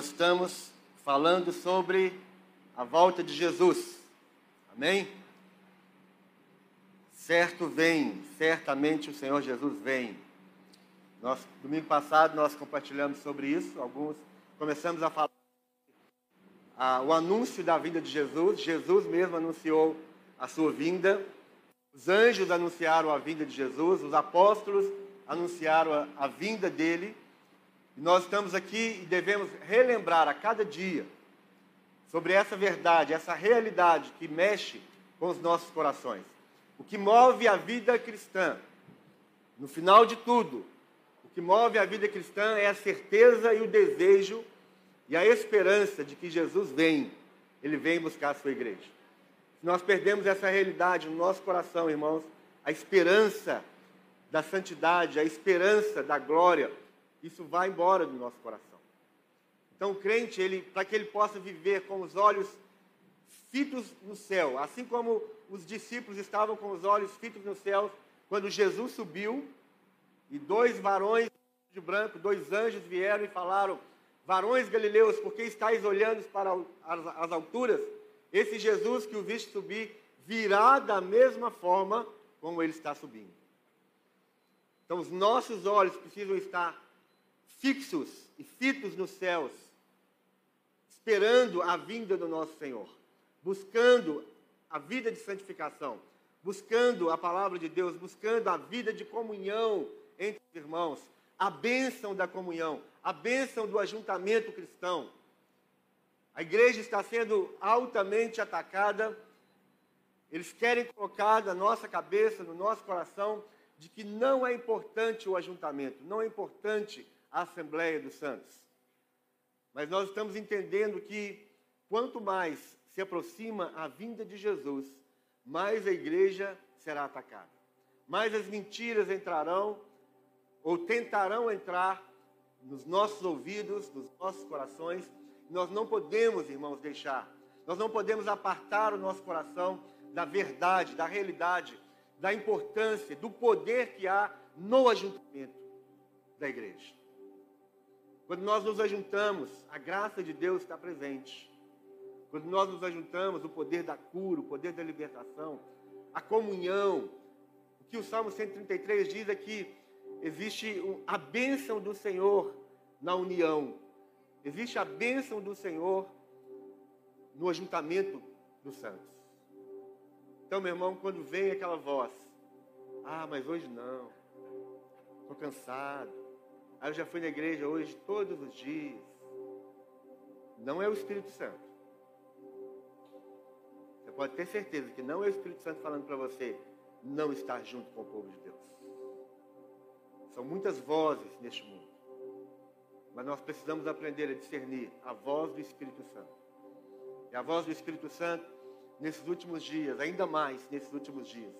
nós estamos falando sobre a volta de Jesus. Amém? Certo vem, certamente o Senhor Jesus vem. Nós, domingo passado nós compartilhamos sobre isso, alguns começamos a falar ah, o anúncio da vinda de Jesus. Jesus mesmo anunciou a sua vinda. Os anjos anunciaram a vinda de Jesus, os apóstolos anunciaram a, a vinda dele. Nós estamos aqui e devemos relembrar a cada dia sobre essa verdade, essa realidade que mexe com os nossos corações. O que move a vida cristã, no final de tudo, o que move a vida cristã é a certeza e o desejo e a esperança de que Jesus vem, ele vem buscar a sua igreja. Se nós perdemos essa realidade no nosso coração, irmãos, a esperança da santidade, a esperança da glória, isso vai embora do nosso coração. Então, o crente, ele, para que ele possa viver com os olhos fitos no céu, assim como os discípulos estavam com os olhos fitos no céu quando Jesus subiu e dois varões de branco, dois anjos vieram e falaram: Varões galileus, por que estáis olhando para as, as alturas? Esse Jesus que o viste subir virá da mesma forma como ele está subindo. Então, os nossos olhos precisam estar fixos e fitos nos céus, esperando a vinda do nosso Senhor, buscando a vida de santificação, buscando a palavra de Deus, buscando a vida de comunhão entre os irmãos, a bênção da comunhão, a bênção do ajuntamento cristão. A igreja está sendo altamente atacada. Eles querem colocar na nossa cabeça, no nosso coração, de que não é importante o ajuntamento, não é importante a Assembleia dos Santos. Mas nós estamos entendendo que quanto mais se aproxima a vinda de Jesus, mais a igreja será atacada. Mais as mentiras entrarão ou tentarão entrar nos nossos ouvidos, nos nossos corações. Nós não podemos, irmãos, deixar. Nós não podemos apartar o nosso coração da verdade, da realidade, da importância, do poder que há no ajuntamento da igreja. Quando nós nos ajuntamos, a graça de Deus está presente. Quando nós nos ajuntamos, o poder da cura, o poder da libertação, a comunhão. O que o Salmo 133 diz é que existe a bênção do Senhor na união. Existe a bênção do Senhor no ajuntamento dos santos. Então, meu irmão, quando vem aquela voz, ah, mas hoje não, estou cansado, Aí eu já fui na igreja hoje todos os dias. Não é o Espírito Santo. Você pode ter certeza que não é o Espírito Santo falando para você não estar junto com o povo de Deus. São muitas vozes neste mundo. Mas nós precisamos aprender a discernir a voz do Espírito Santo. E a voz do Espírito Santo, nesses últimos dias, ainda mais nesses últimos dias,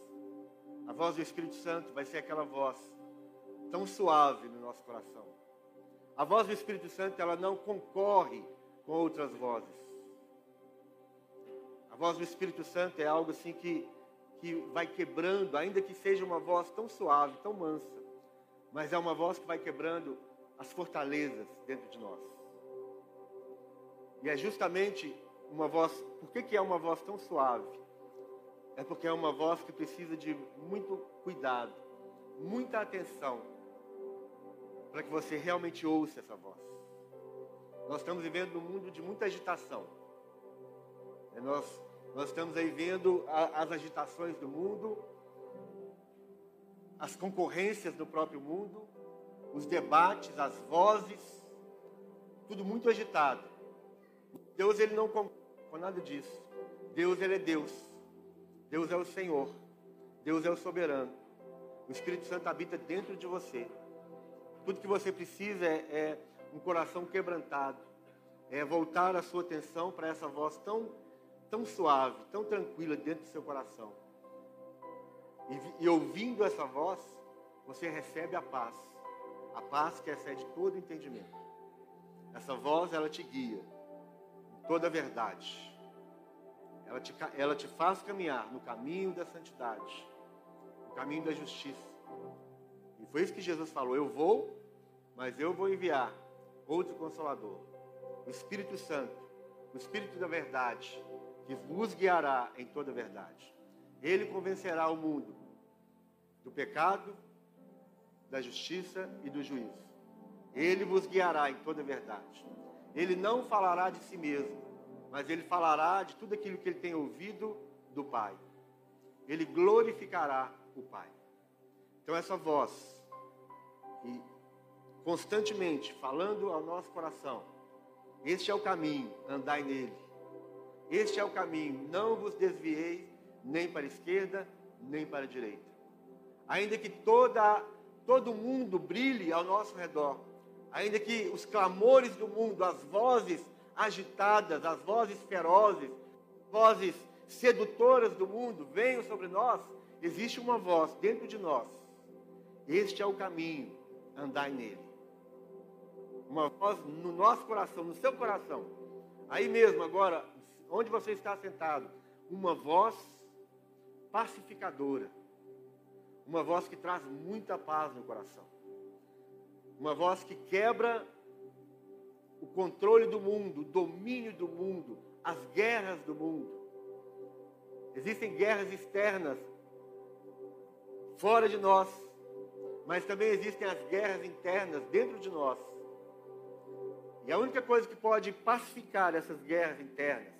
a voz do Espírito Santo vai ser aquela voz tão suave no nosso coração. A voz do Espírito Santo, ela não concorre com outras vozes. A voz do Espírito Santo é algo assim que, que vai quebrando, ainda que seja uma voz tão suave, tão mansa, mas é uma voz que vai quebrando as fortalezas dentro de nós. E é justamente uma voz, por que, que é uma voz tão suave? É porque é uma voz que precisa de muito cuidado, muita atenção, para que você realmente ouça essa voz. Nós estamos vivendo num mundo de muita agitação. É, nós, nós estamos aí vendo a, as agitações do mundo, as concorrências do próprio mundo, os debates, as vozes, tudo muito agitado. Deus ele não com nada disso. Deus ele é Deus. Deus é o Senhor. Deus é o soberano. O Espírito Santo habita dentro de você. Tudo que você precisa é, é um coração quebrantado, é voltar a sua atenção para essa voz tão, tão suave, tão tranquila dentro do seu coração. E, e ouvindo essa voz, você recebe a paz, a paz que excede todo entendimento. Essa voz, ela te guia em toda a verdade. Ela te, ela te faz caminhar no caminho da santidade, no caminho da justiça. Foi isso que Jesus falou: Eu vou, mas eu vou enviar outro consolador. o Espírito Santo, o Espírito da verdade, que vos guiará em toda a verdade. Ele convencerá o mundo do pecado, da justiça e do juízo. Ele vos guiará em toda a verdade. Ele não falará de si mesmo, mas ele falará de tudo aquilo que ele tem ouvido do Pai. Ele glorificará o Pai. Então, essa voz, e constantemente falando ao nosso coração, este é o caminho, andai nele. Este é o caminho, não vos desvieis nem para a esquerda, nem para a direita. Ainda que toda, todo mundo brilhe ao nosso redor, ainda que os clamores do mundo, as vozes agitadas, as vozes ferozes, vozes sedutoras do mundo venham sobre nós, existe uma voz dentro de nós. Este é o caminho, andai nele. Uma voz no nosso coração, no seu coração. Aí mesmo, agora, onde você está sentado, uma voz pacificadora. Uma voz que traz muita paz no coração. Uma voz que quebra o controle do mundo, o domínio do mundo, as guerras do mundo. Existem guerras externas fora de nós, mas também existem as guerras internas dentro de nós. E a única coisa que pode pacificar essas guerras internas,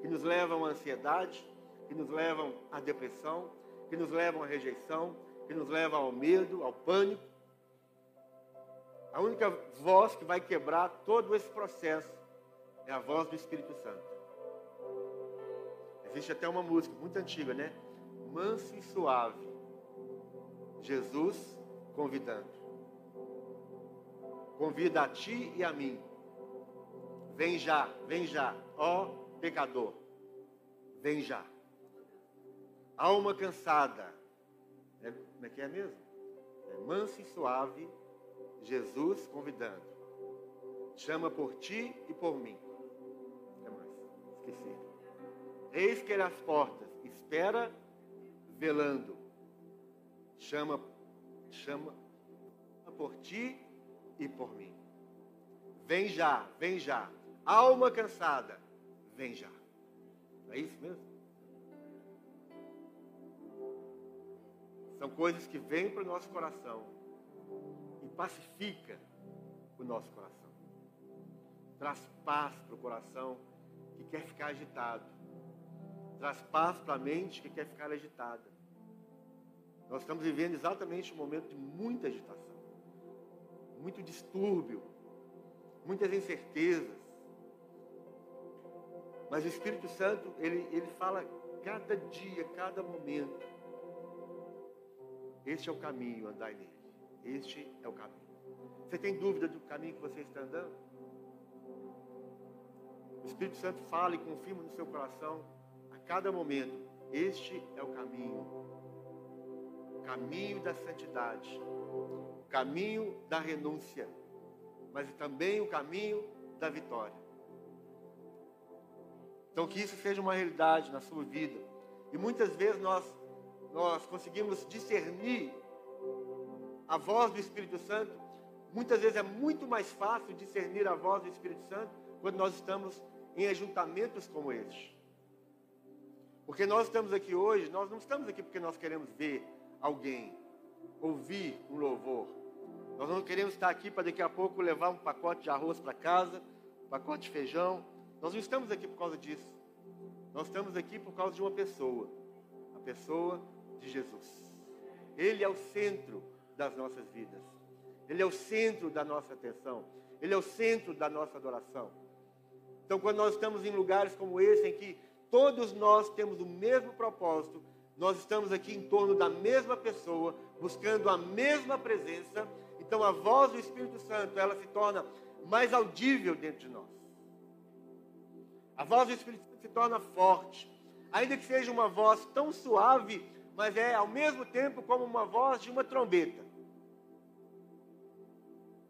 que nos levam à ansiedade, que nos levam à depressão, que nos levam à rejeição, que nos levam ao medo, ao pânico, a única voz que vai quebrar todo esse processo é a voz do Espírito Santo. Existe até uma música muito antiga, né? Manso e suave. Jesus convidando. Convida a ti e a mim. Vem já, vem já, ó pecador. Vem já. Alma cansada. É, como é que é mesmo? É manso e suave Jesus convidando. Chama por ti e por mim. Que mais? Esqueci. Eis que ele as portas, espera velando. Chama, chama por ti e por mim. Vem já, vem já. Alma cansada, vem já. Não é isso mesmo? São coisas que vêm para o nosso coração pacifica o nosso coração. Traz paz para o coração que quer ficar agitado. Traz paz para a mente que quer ficar agitada. Nós estamos vivendo exatamente um momento de muita agitação, muito distúrbio, muitas incertezas. Mas o Espírito Santo, ele, ele fala cada dia, cada momento. Este é o caminho, andai nele. Este é o caminho. Você tem dúvida do caminho que você está andando? O Espírito Santo fala e confirma no seu coração a cada momento: este é o caminho. Caminho da santidade, o caminho da renúncia, mas também o caminho da vitória. Então, que isso seja uma realidade na sua vida. E muitas vezes nós, nós conseguimos discernir a voz do Espírito Santo, muitas vezes é muito mais fácil discernir a voz do Espírito Santo quando nós estamos em ajuntamentos como este. Porque nós estamos aqui hoje, nós não estamos aqui porque nós queremos ver alguém, ouvir um louvor. Nós não queremos estar aqui para daqui a pouco levar um pacote de arroz para casa, um pacote de feijão. Nós não estamos aqui por causa disso. Nós estamos aqui por causa de uma pessoa, a pessoa de Jesus. Ele é o centro das nossas vidas. Ele é o centro da nossa atenção. Ele é o centro da nossa adoração. Então, quando nós estamos em lugares como esse, em que todos nós temos o mesmo propósito, nós estamos aqui em torno da mesma pessoa, buscando a mesma presença, então a voz do Espírito Santo, ela se torna mais audível dentro de nós. A voz do Espírito Santo se torna forte, ainda que seja uma voz tão suave, mas é ao mesmo tempo como uma voz de uma trombeta.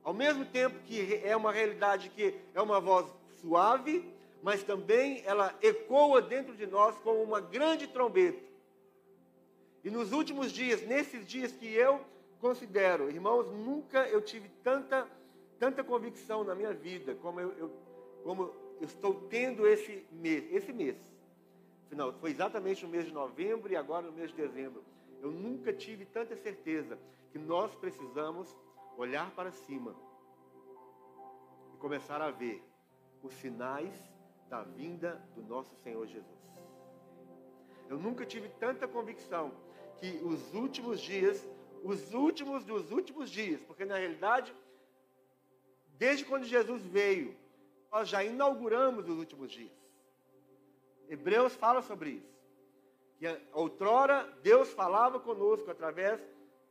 Ao mesmo tempo que é uma realidade que é uma voz suave, mas também ela ecoa dentro de nós como uma grande trombeta. E nos últimos dias, nesses dias que eu considero, irmãos, nunca eu tive tanta, tanta convicção na minha vida como eu, eu, como eu estou tendo esse mês, esse mês. Final, foi exatamente no mês de novembro e agora no mês de dezembro. Eu nunca tive tanta certeza que nós precisamos olhar para cima e começar a ver os sinais da vinda do nosso Senhor Jesus. Eu nunca tive tanta convicção que os últimos dias, os últimos dos últimos dias, porque na realidade, desde quando Jesus veio, nós já inauguramos os últimos dias. Hebreus fala sobre isso. Que outrora Deus falava conosco através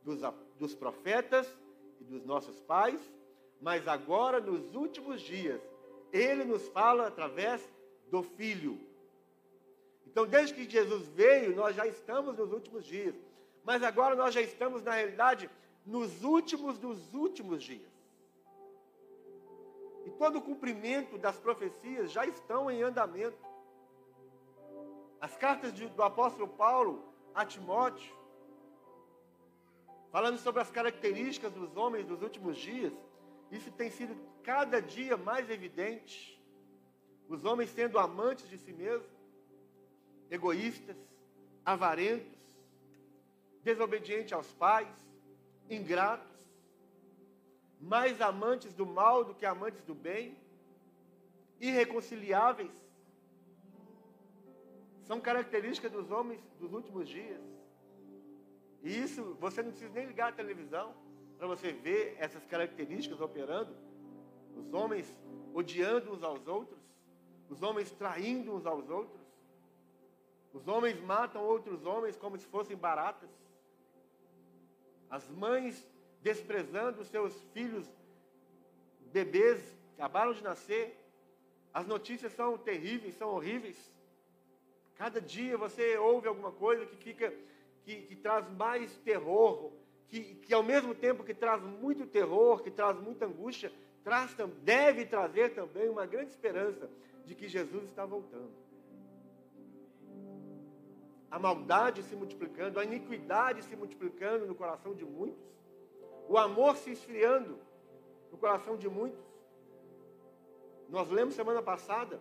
dos, dos profetas e dos nossos pais, mas agora, nos últimos dias, Ele nos fala através do Filho. Então, desde que Jesus veio, nós já estamos nos últimos dias. Mas agora nós já estamos, na realidade, nos últimos dos últimos dias. E todo o cumprimento das profecias já estão em andamento. As cartas de, do apóstolo Paulo a Timóteo, falando sobre as características dos homens dos últimos dias, isso tem sido cada dia mais evidente. Os homens sendo amantes de si mesmos, egoístas, avarentos, desobedientes aos pais, ingratos, mais amantes do mal do que amantes do bem, irreconciliáveis. São características dos homens dos últimos dias. E isso você não precisa nem ligar a televisão para você ver essas características operando. Os homens odiando uns aos outros, os homens traindo uns aos outros, os homens matam outros homens como se fossem baratas. As mães desprezando os seus filhos, bebês acabaram de nascer. As notícias são terríveis, são horríveis. Cada dia você ouve alguma coisa que fica, que, que traz mais terror, que, que ao mesmo tempo que traz muito terror, que traz muita angústia, traz, deve trazer também uma grande esperança de que Jesus está voltando a maldade se multiplicando, a iniquidade se multiplicando no coração de muitos, o amor se esfriando no coração de muitos. Nós lemos semana passada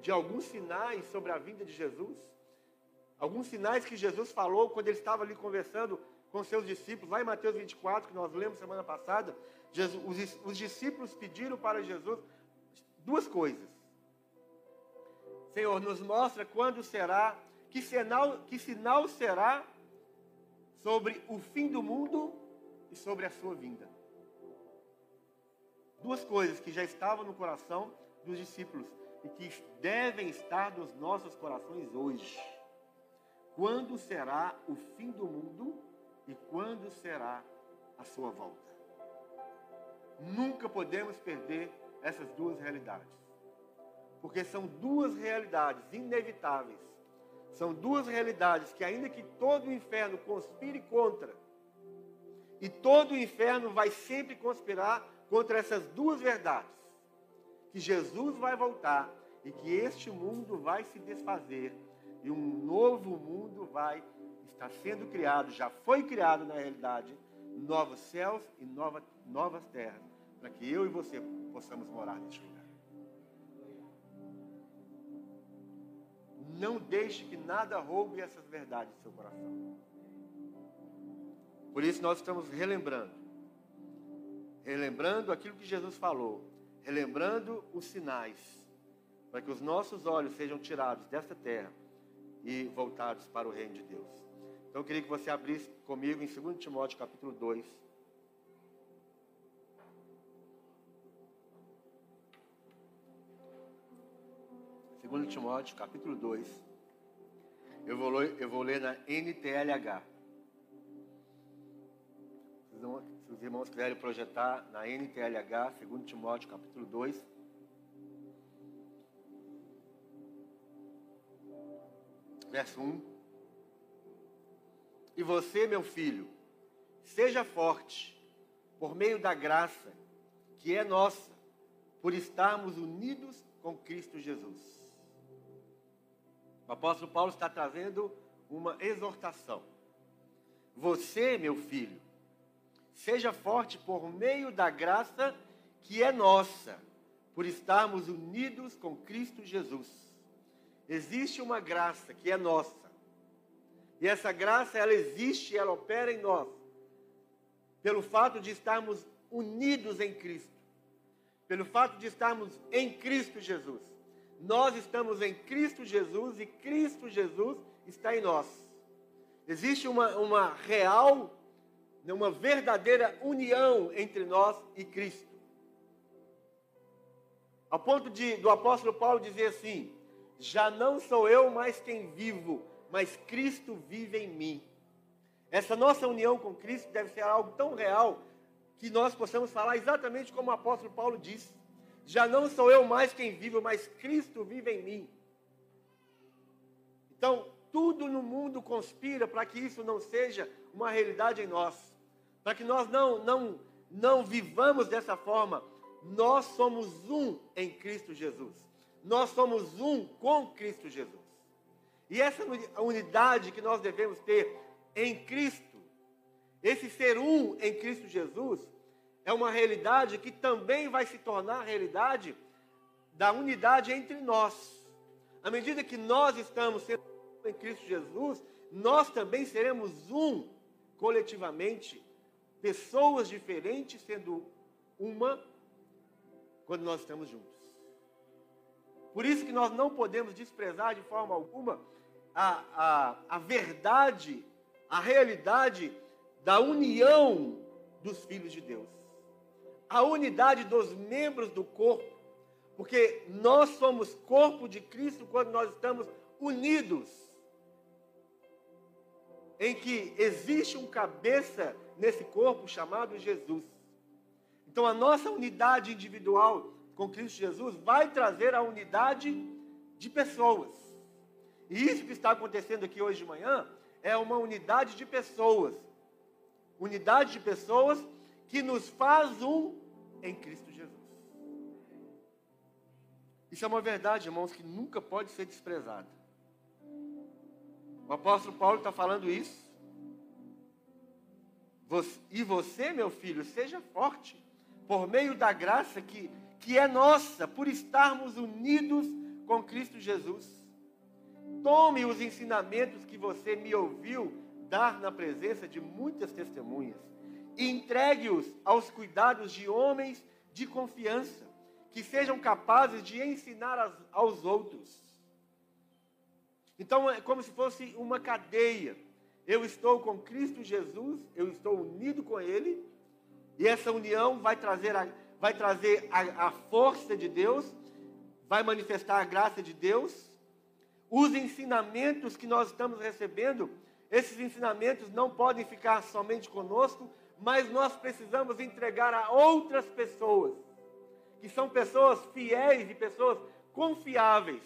de alguns sinais sobre a vinda de Jesus, alguns sinais que Jesus falou quando ele estava ali conversando com seus discípulos, lá em Mateus 24, que nós lemos semana passada, Jesus, os, os discípulos pediram para Jesus duas coisas. Senhor, nos mostra quando será que sinal, que sinal será sobre o fim do mundo e sobre a sua vinda? Duas coisas que já estavam no coração dos discípulos e que devem estar nos nossos corações hoje. Quando será o fim do mundo e quando será a sua volta? Nunca podemos perder essas duas realidades. Porque são duas realidades inevitáveis são duas realidades que, ainda que todo o inferno conspire contra, e todo o inferno vai sempre conspirar contra essas duas verdades: que Jesus vai voltar e que este mundo vai se desfazer e um novo mundo vai estar sendo criado, já foi criado na realidade, novos céus e nova, novas terras, para que eu e você possamos morar neste lugar. Não deixe que nada roube essas verdades do seu coração. Por isso nós estamos relembrando. Relembrando aquilo que Jesus falou. Relembrando os sinais. Para que os nossos olhos sejam tirados desta terra e voltados para o reino de Deus. Então eu queria que você abrisse comigo em 2 Timóteo capítulo 2. 2 Timóteo, capítulo 2. Eu vou, eu vou ler na NTLH. Se os irmãos quiserem projetar na NTLH, 2 Timóteo, capítulo 2. Verso 1. E você, meu filho, seja forte por meio da graça que é nossa, por estarmos unidos com Cristo Jesus. O apóstolo Paulo está trazendo uma exortação. Você, meu filho, seja forte por meio da graça que é nossa, por estarmos unidos com Cristo Jesus. Existe uma graça que é nossa. E essa graça, ela existe, ela opera em nós, pelo fato de estarmos unidos em Cristo, pelo fato de estarmos em Cristo Jesus. Nós estamos em Cristo Jesus e Cristo Jesus está em nós. Existe uma, uma real, uma verdadeira união entre nós e Cristo. A ponto de, do apóstolo Paulo dizer assim: Já não sou eu mais quem vivo, mas Cristo vive em mim. Essa nossa união com Cristo deve ser algo tão real que nós possamos falar exatamente como o apóstolo Paulo disse: Já não sou eu mais quem vivo, mas Cristo vive em mim. Então, tudo no mundo conspira para que isso não seja uma realidade em nós, para que nós não, não, não vivamos dessa forma. Nós somos um em Cristo Jesus. Nós somos um com Cristo Jesus. E essa unidade que nós devemos ter em Cristo, esse ser um em Cristo Jesus, é uma realidade que também vai se tornar realidade da unidade entre nós. À medida que nós estamos sendo em Cristo Jesus, nós também seremos um coletivamente, pessoas diferentes sendo uma quando nós estamos juntos. Por isso que nós não podemos desprezar de forma alguma a, a, a verdade, a realidade da união dos filhos de Deus. A unidade dos membros do corpo. Porque nós somos corpo de Cristo quando nós estamos unidos. Em que existe um cabeça nesse corpo chamado Jesus. Então a nossa unidade individual com Cristo Jesus vai trazer a unidade de pessoas. E isso que está acontecendo aqui hoje de manhã é uma unidade de pessoas. Unidade de pessoas que nos faz um em Cristo Jesus. Isso é uma verdade, irmãos, que nunca pode ser desprezada. O apóstolo Paulo está falando isso. E você, meu filho, seja forte, por meio da graça que, que é nossa, por estarmos unidos com Cristo Jesus. Tome os ensinamentos que você me ouviu dar na presença de muitas testemunhas e entregue-os aos cuidados de homens de confiança, que sejam capazes de ensinar aos outros. Então é como se fosse uma cadeia. Eu estou com Cristo Jesus, eu estou unido com Ele, e essa união vai trazer a, vai trazer a, a força de Deus, vai manifestar a graça de Deus, os ensinamentos que nós estamos recebendo, esses ensinamentos não podem ficar somente conosco, mas nós precisamos entregar a outras pessoas, que são pessoas fiéis e pessoas confiáveis.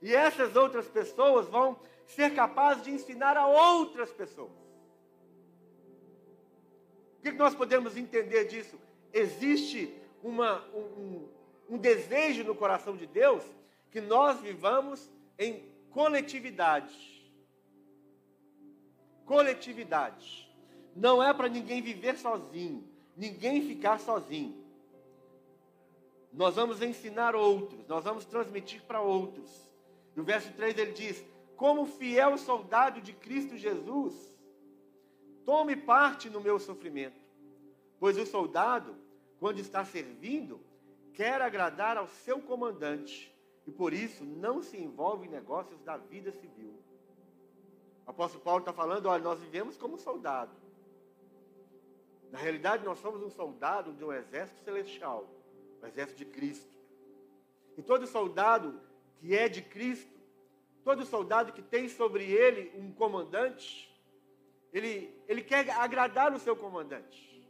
E essas outras pessoas vão ser capazes de ensinar a outras pessoas. O que nós podemos entender disso? Existe uma, um, um desejo no coração de Deus que nós vivamos em coletividade. Coletividade. Não é para ninguém viver sozinho, ninguém ficar sozinho. Nós vamos ensinar outros, nós vamos transmitir para outros. No verso 3 ele diz: Como fiel soldado de Cristo Jesus, tome parte no meu sofrimento. Pois o soldado, quando está servindo, quer agradar ao seu comandante e por isso não se envolve em negócios da vida civil. O apóstolo Paulo está falando: olha, nós vivemos como soldado. Na realidade, nós somos um soldado de um exército celestial, o exército de Cristo. E todo soldado que é de Cristo, todo soldado que tem sobre ele um comandante, ele, ele quer agradar o seu comandante.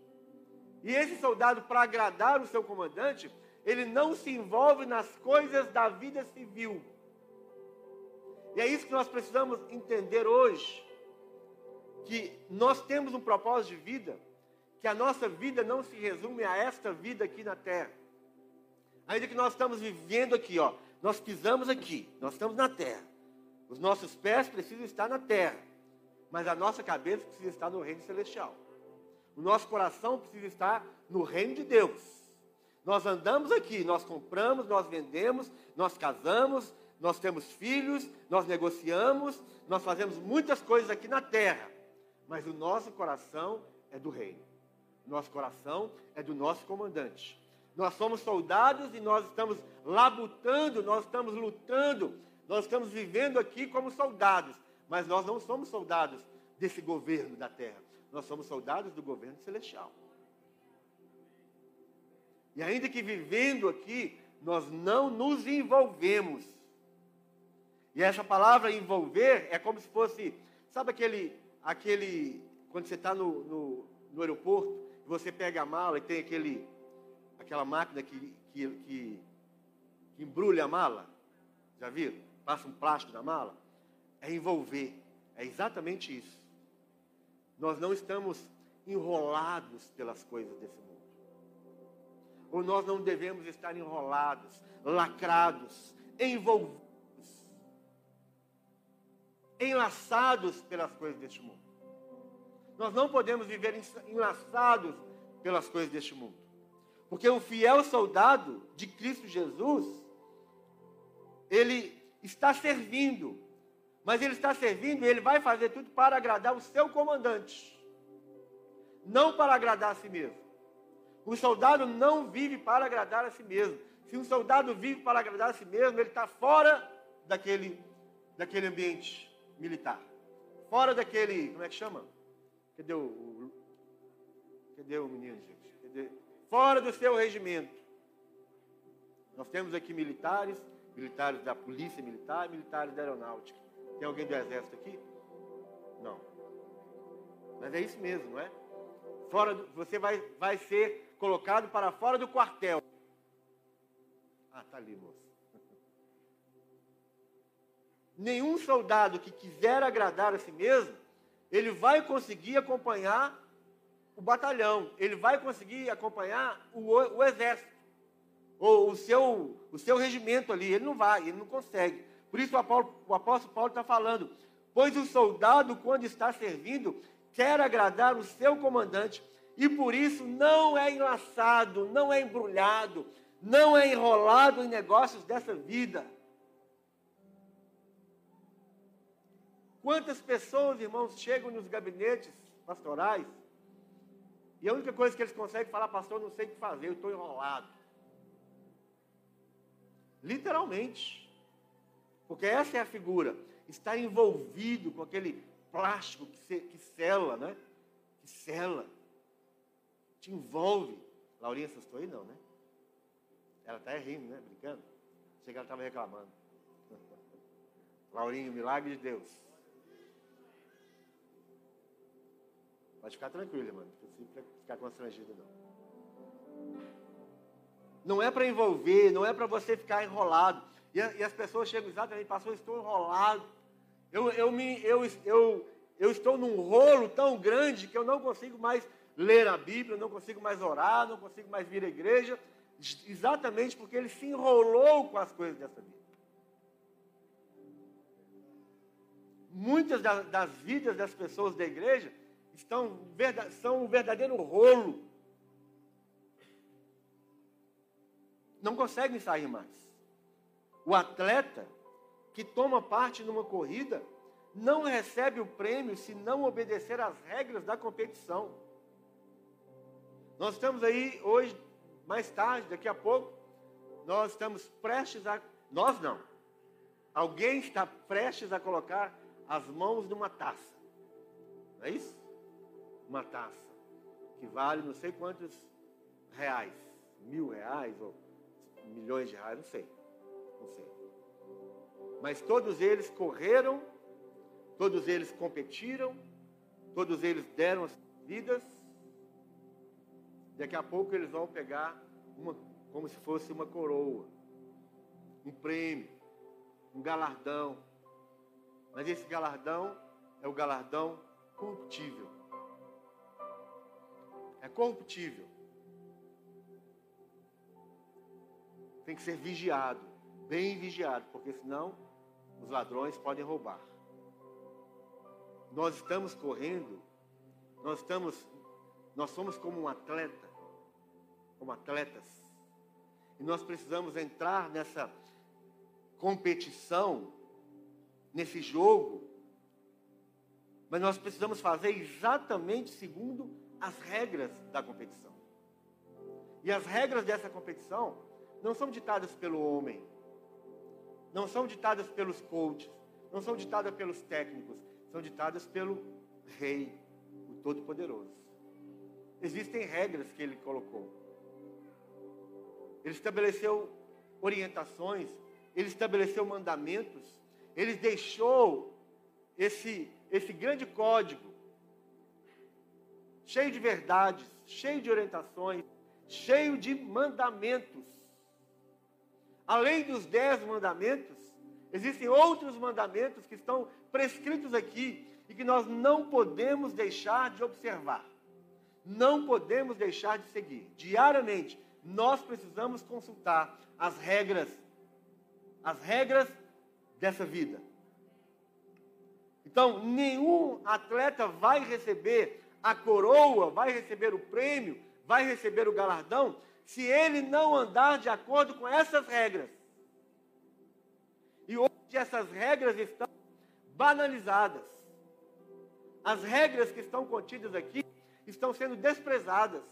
E esse soldado, para agradar o seu comandante, ele não se envolve nas coisas da vida civil. E é isso que nós precisamos entender hoje. Que nós temos um propósito de vida, que a nossa vida não se resume a esta vida aqui na terra. Ainda que nós estamos vivendo aqui, ó, nós pisamos aqui, nós estamos na terra. Os nossos pés precisam estar na terra, mas a nossa cabeça precisa estar no reino celestial. O nosso coração precisa estar no reino de Deus. Nós andamos aqui, nós compramos, nós vendemos, nós casamos, nós temos filhos, nós negociamos, nós fazemos muitas coisas aqui na terra. Mas o nosso coração é do reino. Nosso coração é do nosso comandante. Nós somos soldados e nós estamos labutando, nós estamos lutando, nós estamos vivendo aqui como soldados. Mas nós não somos soldados desse governo da terra. Nós somos soldados do governo celestial. E ainda que vivendo aqui, nós não nos envolvemos. E essa palavra envolver é como se fosse, sabe aquele, aquele quando você está no, no, no, aeroporto, você pega a mala e tem aquele, aquela máquina que, que, que, que embrulha a mala? Já viram? Passa um plástico na mala? É envolver. É exatamente isso. Nós não estamos enrolados pelas coisas desse mundo ou nós não devemos estar enrolados, lacrados, envolvidos, enlaçados pelas coisas deste mundo. Nós não podemos viver enlaçados pelas coisas deste mundo. Porque o fiel soldado de Cristo Jesus, ele está servindo, mas ele está servindo e ele vai fazer tudo para agradar o seu comandante, não para agradar a si mesmo. O soldado não vive para agradar a si mesmo. Se um soldado vive para agradar a si mesmo, ele está fora daquele, daquele ambiente militar. Fora daquele. Como é que chama? Cadê o. cadê o menino, gente? Cadê? Fora do seu regimento. Nós temos aqui militares, militares da polícia militar, militares da aeronáutica. Tem alguém do exército aqui? Não. Mas é isso mesmo, não é? Fora do, você vai, vai ser colocado para fora do quartel. Ah, está ali, moço. Nenhum soldado que quiser agradar a si mesmo, ele vai conseguir acompanhar o batalhão, ele vai conseguir acompanhar o, o exército, ou o seu, o seu regimento ali. Ele não vai, ele não consegue. Por isso o o apóstolo Paulo está falando: pois o soldado, quando está servindo, quer agradar o seu comandante e por isso não é enlaçado, não é embrulhado, não é enrolado em negócios dessa vida. Quantas pessoas, irmãos, chegam nos gabinetes pastorais e a única coisa que eles conseguem falar, pastor, não sei o que fazer, eu estou enrolado. Literalmente. Porque essa é a figura. Está envolvido com aquele plástico que, se, que sela, né? Que sela te envolve. Laurinha assustou aí não, né? Ela está rindo, né? Brincando. Achei que ela estava reclamando. Laurinha, milagre de Deus. Pode ficar tranquila, mano. Não precisa ficar constrangida, não. Não é para envolver, não é para você ficar enrolado. E, e, as pessoas chegam exatamente, pastor, estou enrolado. Eu, eu, me, eu, eu, eu estou num rolo tão grande que eu não consigo mais ler a Bíblia, não consigo mais orar, não consigo mais vir à igreja, exatamente porque ele se enrolou com as coisas dessa vida. Muitas das vidas das pessoas da igreja estão, são um verdadeiro rolo. Não conseguem sair mais. O atleta que toma parte numa corrida não recebe o prêmio se não obedecer às regras da competição. Nós estamos aí hoje, mais tarde, daqui a pouco, nós estamos prestes a. Nós não. Alguém está prestes a colocar as mãos numa taça. Não é isso? Uma taça. Que vale não sei quantos reais. Mil reais ou milhões de reais, não sei. Não sei. Mas todos eles correram, todos eles competiram, todos eles deram as vidas Daqui a pouco eles vão pegar uma, como se fosse uma coroa, um prêmio, um galardão. Mas esse galardão é o galardão corruptível. Corruptível. Tem que ser vigiado, bem vigiado, porque senão os ladrões podem roubar. Nós estamos correndo, nós estamos nós somos como um atleta, como atletas. E nós precisamos entrar nessa competição, nesse jogo, mas nós precisamos fazer exatamente segundo as regras da competição. E as regras dessa competição não são ditadas pelo homem, não são ditadas pelos coaches, não são ditadas pelos técnicos, são ditadas pelo Rei, o Todo-Poderoso. Existem regras que ele colocou. Ele estabeleceu orientações, ele estabeleceu mandamentos, ele deixou esse, esse grande código, cheio de verdades, cheio de orientações, cheio de mandamentos. Além dos dez mandamentos, existem outros mandamentos que estão prescritos aqui e que nós não podemos deixar de observar. Não podemos deixar de seguir. Diariamente, nós precisamos consultar as regras, as regras dessa vida. Então, nenhum atleta vai receber a coroa, vai receber o prêmio, vai receber o galardão, se ele não andar de acordo com essas regras. E hoje essas regras estão banalizadas. As regras que estão contidas aqui estão sendo desprezadas.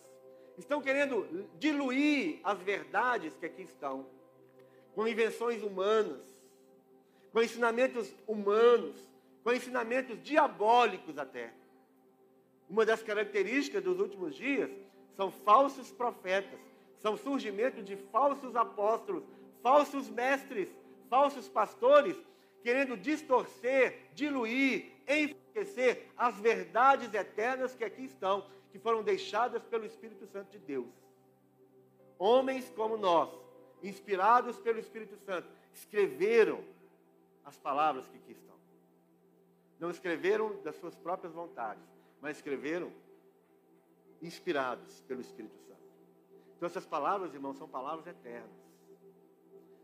Estão querendo diluir as verdades que aqui estão, com invenções humanas, com ensinamentos humanos, com ensinamentos diabólicos até. Uma das características dos últimos dias são falsos profetas, são surgimento de falsos apóstolos, falsos mestres, falsos pastores, querendo distorcer, diluir, enfraquecer as verdades eternas que aqui estão, que foram deixadas pelo Espírito Santo de Deus. Homens como nós, inspirados pelo Espírito Santo, escreveram as palavras que aqui estão. Não escreveram das suas próprias vontades, mas escreveram inspirados pelo Espírito Santo. Então, essas palavras, irmãos, são palavras eternas.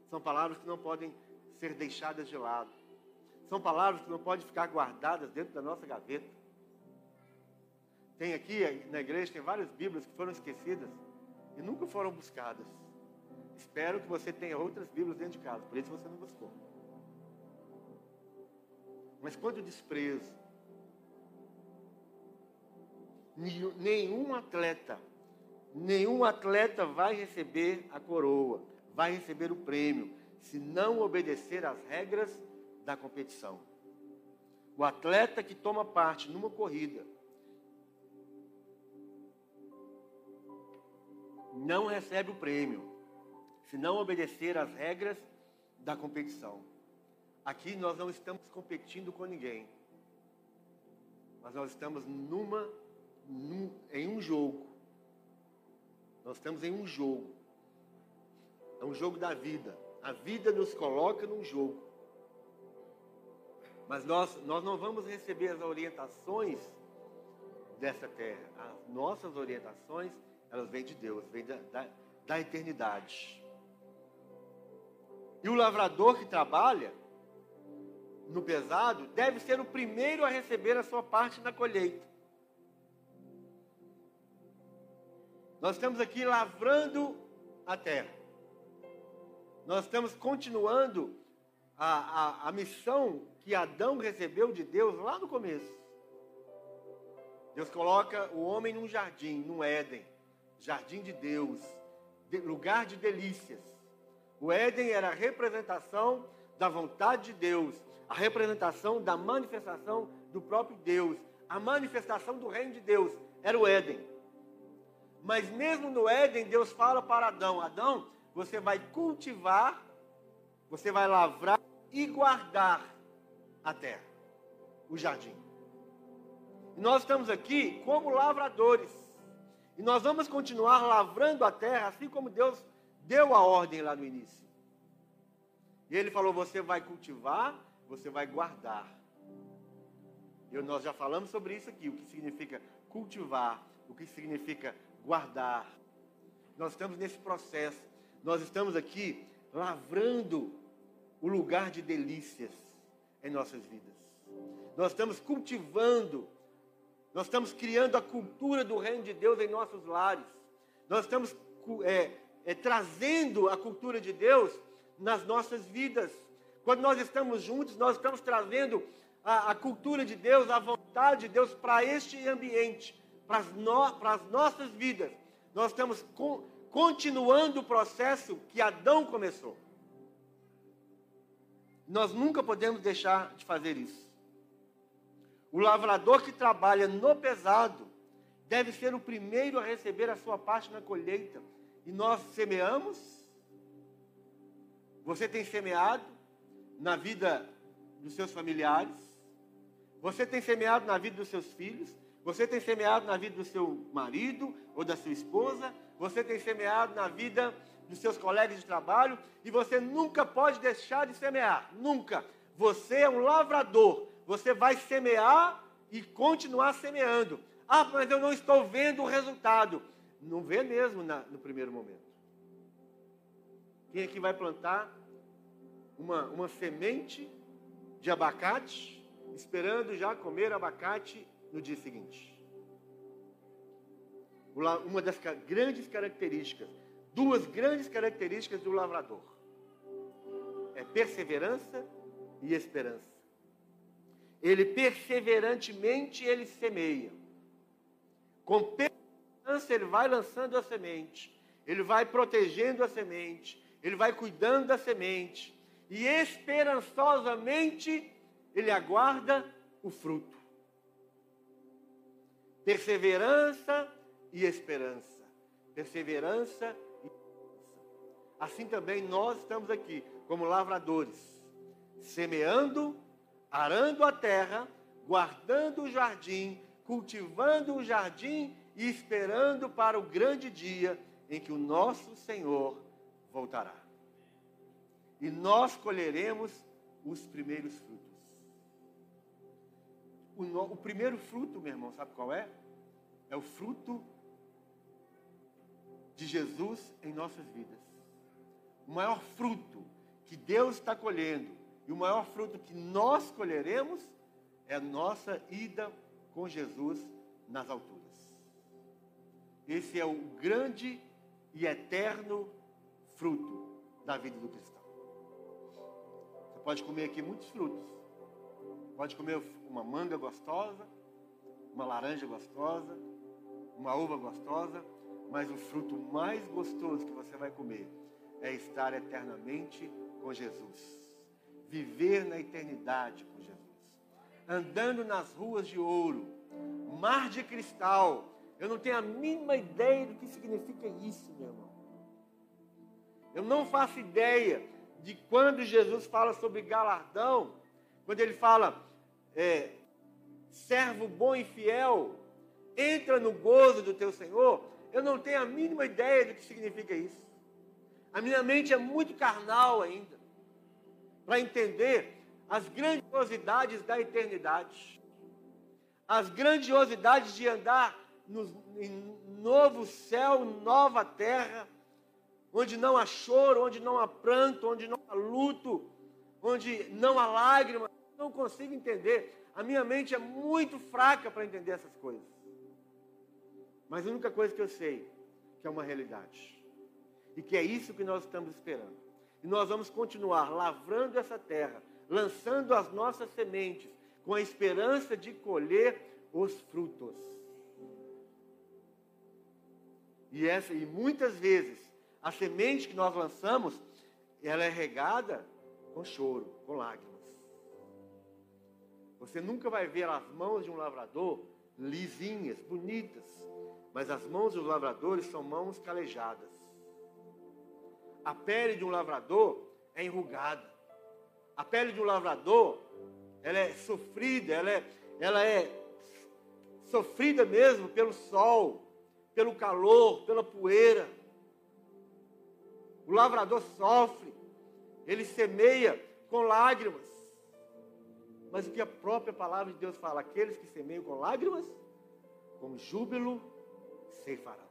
São palavras que não podem ser deixadas de lado. São palavras que não podem ficar guardadas dentro da nossa gaveta. Tem aqui na igreja, tem várias Bíblias que foram esquecidas e nunca foram buscadas. Espero que você tenha outras Bíblias dentro de casa, por isso você não buscou. Mas quando o desprezo, nenhum atleta, nenhum atleta vai receber a coroa, vai receber o prêmio, se não obedecer às regras da competição. O atleta que toma parte numa corrida não recebe o prêmio se não obedecer às regras da competição. Aqui nós não estamos competindo com ninguém, mas nós estamos numa num, em um jogo. Nós estamos em um jogo. É um jogo da vida. A vida nos coloca num jogo. Mas nós, nós não vamos receber as orientações dessa terra. As nossas orientações, elas vêm de Deus, vêm da, da, da eternidade. E o lavrador que trabalha no pesado deve ser o primeiro a receber a sua parte na colheita. Nós estamos aqui lavrando a terra. Nós estamos continuando a, a, a missão que Adão recebeu de Deus lá no começo. Deus coloca o homem num jardim, num Éden, jardim de Deus, de, lugar de delícias. O Éden era a representação da vontade de Deus, a representação da manifestação do próprio Deus, a manifestação do reino de Deus era o Éden. Mas mesmo no Éden, Deus fala para Adão: Adão, você vai cultivar, você vai lavrar e guardar a terra, o jardim. Nós estamos aqui como lavradores. E nós vamos continuar lavrando a terra, assim como Deus deu a ordem lá no início. E ele falou: você vai cultivar, você vai guardar. E nós já falamos sobre isso aqui, o que significa cultivar, o que significa guardar. Nós estamos nesse processo. Nós estamos aqui lavrando o lugar de delícias em nossas vidas. Nós estamos cultivando, nós estamos criando a cultura do reino de Deus em nossos lares. Nós estamos é, é, trazendo a cultura de Deus nas nossas vidas. Quando nós estamos juntos, nós estamos trazendo a, a cultura de Deus, a vontade de Deus para este ambiente, para as, no, nossas vidas. Nós estamos com, continuando o processo que Adão começou. Nós nunca podemos deixar de fazer isso. O lavrador que trabalha no pesado deve ser o primeiro a receber a sua parte na colheita. E nós semeamos. Você tem semeado na vida dos seus familiares. Você tem semeado na vida dos seus filhos. Você tem semeado na vida do seu marido ou da sua esposa. Você tem semeado na vida dos seus colegas de trabalho. E você nunca pode deixar de semear. Nunca. Você é um lavrador. Você vai semear e continuar semeando. Ah, mas eu não estou vendo o resultado. Não vê mesmo na, no primeiro momento. Quem aqui vai plantar uma, uma semente de abacate, esperando já comer abacate no dia seguinte? Uma das grandes características, duas grandes características do lavrador: é perseverança e esperança. Ele perseverantemente ele semeia. Com perseverança ele vai lançando a semente, ele vai protegendo a semente, ele vai cuidando da semente e esperançosamente ele aguarda o fruto. Perseverança e esperança. Perseverança e esperança. Assim também nós estamos aqui como lavradores, semeando arando a terra, guardando o jardim, cultivando o jardim e esperando para o grande dia em que o nosso Senhor voltará. E nós colheremos os primeiros frutos. O, o primeiro fruto, meu irmão, sabe qual é? É o fruto de Jesus em nossas vidas. O maior fruto que Deus está colhendo e o maior fruto que nós colheremos é a nossa ida com Jesus nas alturas. Esse é o grande e eterno fruto da vida do cristão. Você pode comer aqui muitos frutos. Pode comer uma manga gostosa, uma laranja gostosa, uma uva gostosa, mas o fruto mais gostoso que você vai comer é estar eternamente com Jesus viver na eternidade com Jesus. Andando nas ruas de ouro, mar de cristal. Eu não tenho a mínima ideia do que significa isso, meu irmão. Eu não faço ideia de quando Jesus fala sobre galardão, quando ele fala, é, servo bom e fiel, entra no gozo do teu Senhor. Eu não tenho a mínima ideia do que significa isso. A minha mente é muito carnal ainda para entender as grandiosidades da eternidade, as grandiosidades de andar no, em novo céu, nova terra, onde não há choro, onde não há pranto, onde não há luto, onde não há lágrimas. Não consigo entender. A minha mente é muito fraca para entender essas coisas. Mas a única coisa que eu sei que é uma realidade. E que é isso que nós estamos esperando. E nós vamos continuar lavrando essa terra, lançando as nossas sementes, com a esperança de colher os frutos. E, essa, e muitas vezes, a semente que nós lançamos, ela é regada com choro, com lágrimas. Você nunca vai ver as mãos de um lavrador lisinhas, bonitas, mas as mãos dos lavradores são mãos calejadas. A pele de um lavrador é enrugada. A pele de um lavrador, ela é sofrida, ela é, ela é sofrida mesmo pelo sol, pelo calor, pela poeira. O lavrador sofre, ele semeia com lágrimas. Mas o que a própria palavra de Deus fala? Aqueles que semeiam com lágrimas, com júbilo ceifarão.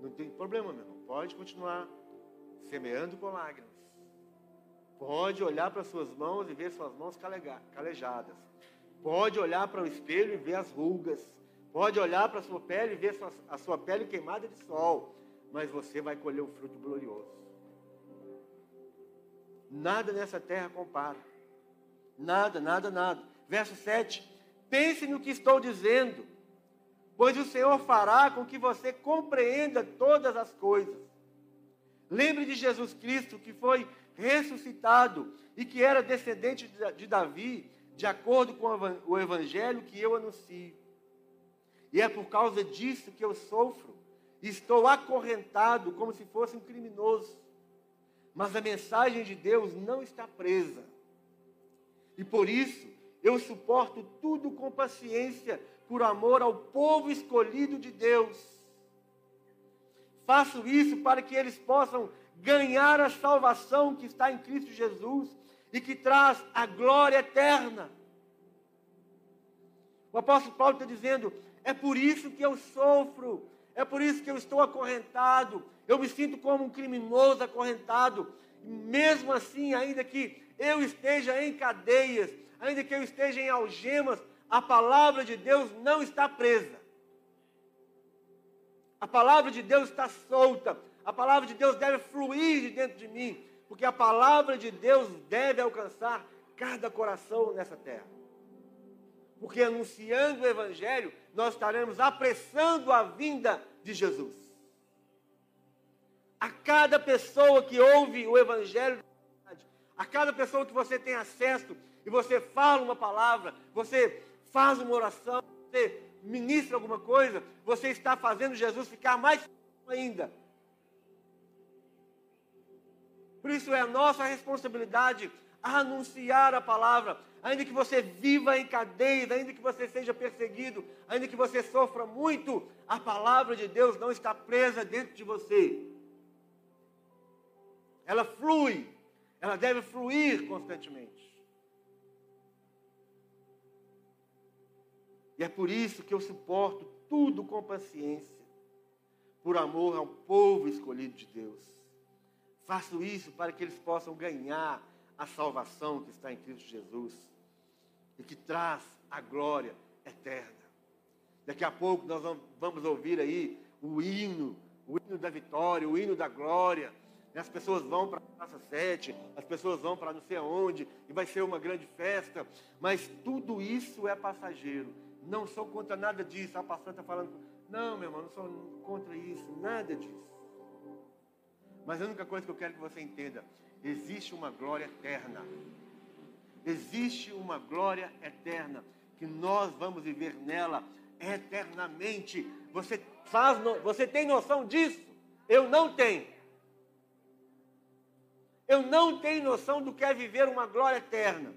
Não tem problema, meu irmão. Pode continuar semeando com lágrimas. Pode olhar para suas mãos e ver suas mãos calejadas. Pode olhar para o espelho e ver as rugas. Pode olhar para a sua pele e ver a sua pele queimada de sol, mas você vai colher um fruto glorioso. Nada nessa terra compara. Nada, nada, nada. Verso 7. Pense no que estou dizendo, pois o Senhor fará com que você compreenda todas as coisas. Lembre de Jesus Cristo, que foi ressuscitado e que era descendente de Davi, de acordo com o evangelho que eu anuncio. E é por causa disso que eu sofro. Estou acorrentado como se fosse um criminoso. Mas a mensagem de Deus não está presa. E por isso eu suporto tudo com paciência, por amor ao povo escolhido de Deus. Faço isso para que eles possam ganhar a salvação que está em Cristo Jesus e que traz a glória eterna. O apóstolo Paulo está dizendo: é por isso que eu sofro, é por isso que eu estou acorrentado, eu me sinto como um criminoso acorrentado. Mesmo assim, ainda que eu esteja em cadeias, ainda que eu esteja em algemas, a palavra de Deus não está presa. A palavra de Deus está solta. A palavra de Deus deve fluir de dentro de mim, porque a palavra de Deus deve alcançar cada coração nessa terra. Porque anunciando o Evangelho, nós estaremos apressando a vinda de Jesus. A cada pessoa que ouve o Evangelho, a cada pessoa que você tem acesso e você fala uma palavra, você faz uma oração, você ministra alguma coisa, você está fazendo Jesus ficar mais ainda. Por isso é a nossa responsabilidade anunciar a palavra, ainda que você viva em cadeias, ainda que você seja perseguido, ainda que você sofra muito, a palavra de Deus não está presa dentro de você. Ela flui, ela deve fluir constantemente. E é por isso que eu suporto tudo com paciência, por amor ao povo escolhido de Deus. Faço isso para que eles possam ganhar a salvação que está em Cristo Jesus e que traz a glória eterna. Daqui a pouco nós vamos ouvir aí o hino, o hino da vitória, o hino da glória. As pessoas vão para a Praça 7, as pessoas vão para não sei aonde, e vai ser uma grande festa. Mas tudo isso é passageiro. Não sou contra nada disso. A pastora está falando, não, meu irmão, não sou contra isso, nada disso. Mas a única coisa que eu quero que você entenda, existe uma glória eterna. Existe uma glória eterna que nós vamos viver nela eternamente. Você faz, você tem noção disso? Eu não tenho. Eu não tenho noção do que é viver uma glória eterna.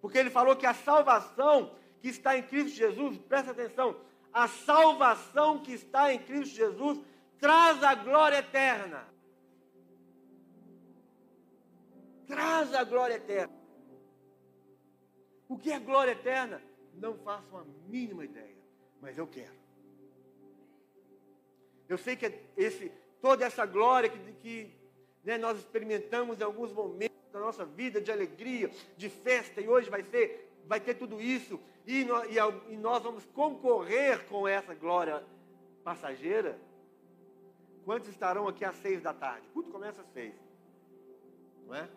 Porque ele falou que a salvação que está em Cristo Jesus, presta atenção, a salvação que está em Cristo Jesus traz a glória eterna. Traz a glória eterna. O que é glória eterna? Não faço a mínima ideia, mas eu quero. Eu sei que esse, toda essa glória que, que né, nós experimentamos em alguns momentos da nossa vida de alegria, de festa, e hoje vai ser, vai ter tudo isso, e, no, e, e nós vamos concorrer com essa glória passageira. Quantos estarão aqui às seis da tarde? O começa às seis. Não é?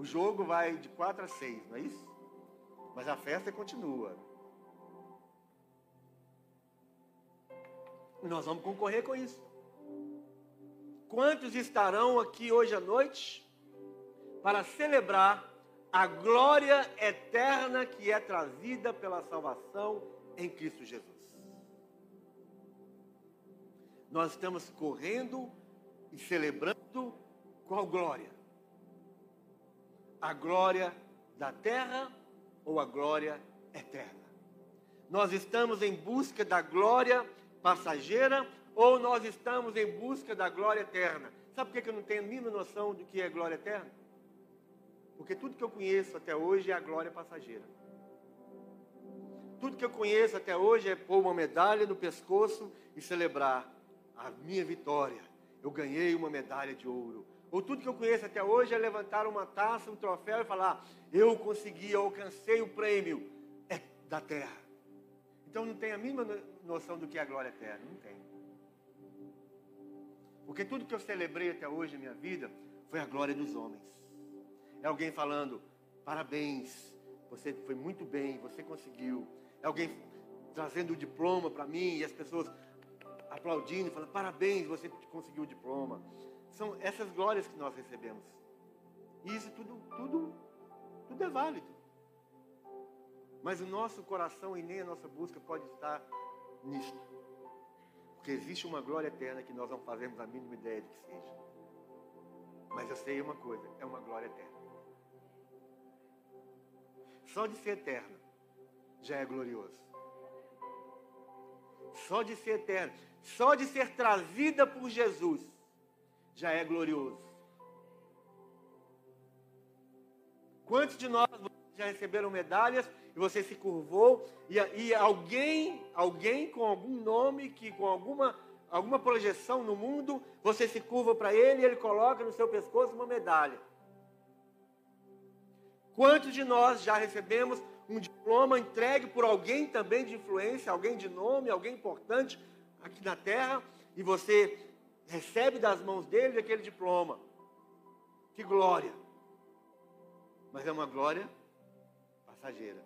O jogo vai de quatro a seis, não é isso? Mas a festa continua. E nós vamos concorrer com isso. Quantos estarão aqui hoje à noite para celebrar a glória eterna que é trazida pela salvação em Cristo Jesus? Nós estamos correndo e celebrando qual glória? A glória da terra ou a glória eterna. Nós estamos em busca da glória passageira ou nós estamos em busca da glória eterna? Sabe por que eu não tenho a mínima noção do que é glória eterna? Porque tudo que eu conheço até hoje é a glória passageira. Tudo que eu conheço até hoje é pôr uma medalha no pescoço e celebrar a minha vitória. Eu ganhei uma medalha de ouro. Ou tudo que eu conheço até hoje é levantar uma taça, um troféu e falar: eu consegui, eu alcancei o prêmio é da terra. Então não tem a mínima noção do que é a glória eterna. Não tem. Porque tudo que eu celebrei até hoje na minha vida foi a glória dos homens. É alguém falando, parabéns, você foi muito bem, você conseguiu. É alguém trazendo o diploma para mim e as pessoas aplaudindo, falando, parabéns, você conseguiu o diploma. São essas glórias que nós recebemos. E isso tudo, tudo, tudo é válido. Mas o nosso coração e nem a nossa busca pode estar nisto. Porque existe uma glória eterna que nós não fazemos a mínima ideia de que seja. Mas eu sei uma coisa, é uma glória eterna. Só de ser eterna já é glorioso. Só de ser eterna, só de ser trazida por Jesus já é glorioso. Quantos de nós já receberam medalhas e você se curvou e, e alguém, alguém com algum nome, que com alguma, alguma projeção no mundo, você se curva para ele e ele coloca no seu pescoço uma medalha. Quantos de nós já recebemos um diploma entregue por alguém também de influência, alguém de nome, alguém importante aqui na terra, e você recebe das mãos dele aquele diploma? Que glória! Mas é uma glória passageira.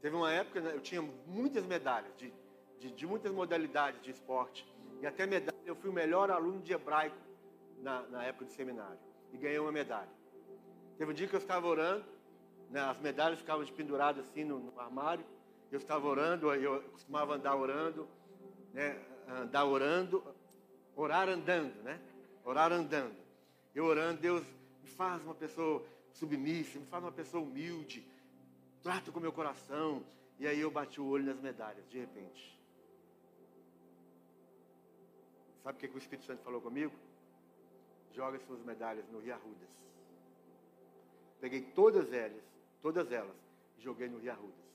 Teve uma época, né, eu tinha muitas medalhas, de, de, de, muitas modalidades de esporte. E até medalha, eu fui o melhor aluno de hebraico na, na época de seminário. E ganhei uma medalha. Teve um dia que eu estava orando, né, as medalhas ficavam penduradas assim no, no armário. Eu estava orando, eu costumava andar orando, né, andar orando, orar andando, né? Orar andando. Eu orando, Deus me faz uma pessoa submissa, me faz uma pessoa humilde, trata com meu coração. E aí eu bati o olho nas medalhas, de repente. Sabe o que, que o Espírito Santo falou comigo? Joga suas medalhas no Rio Arrudas. Peguei todas elas, todas elas, e joguei no Rio Arrudas.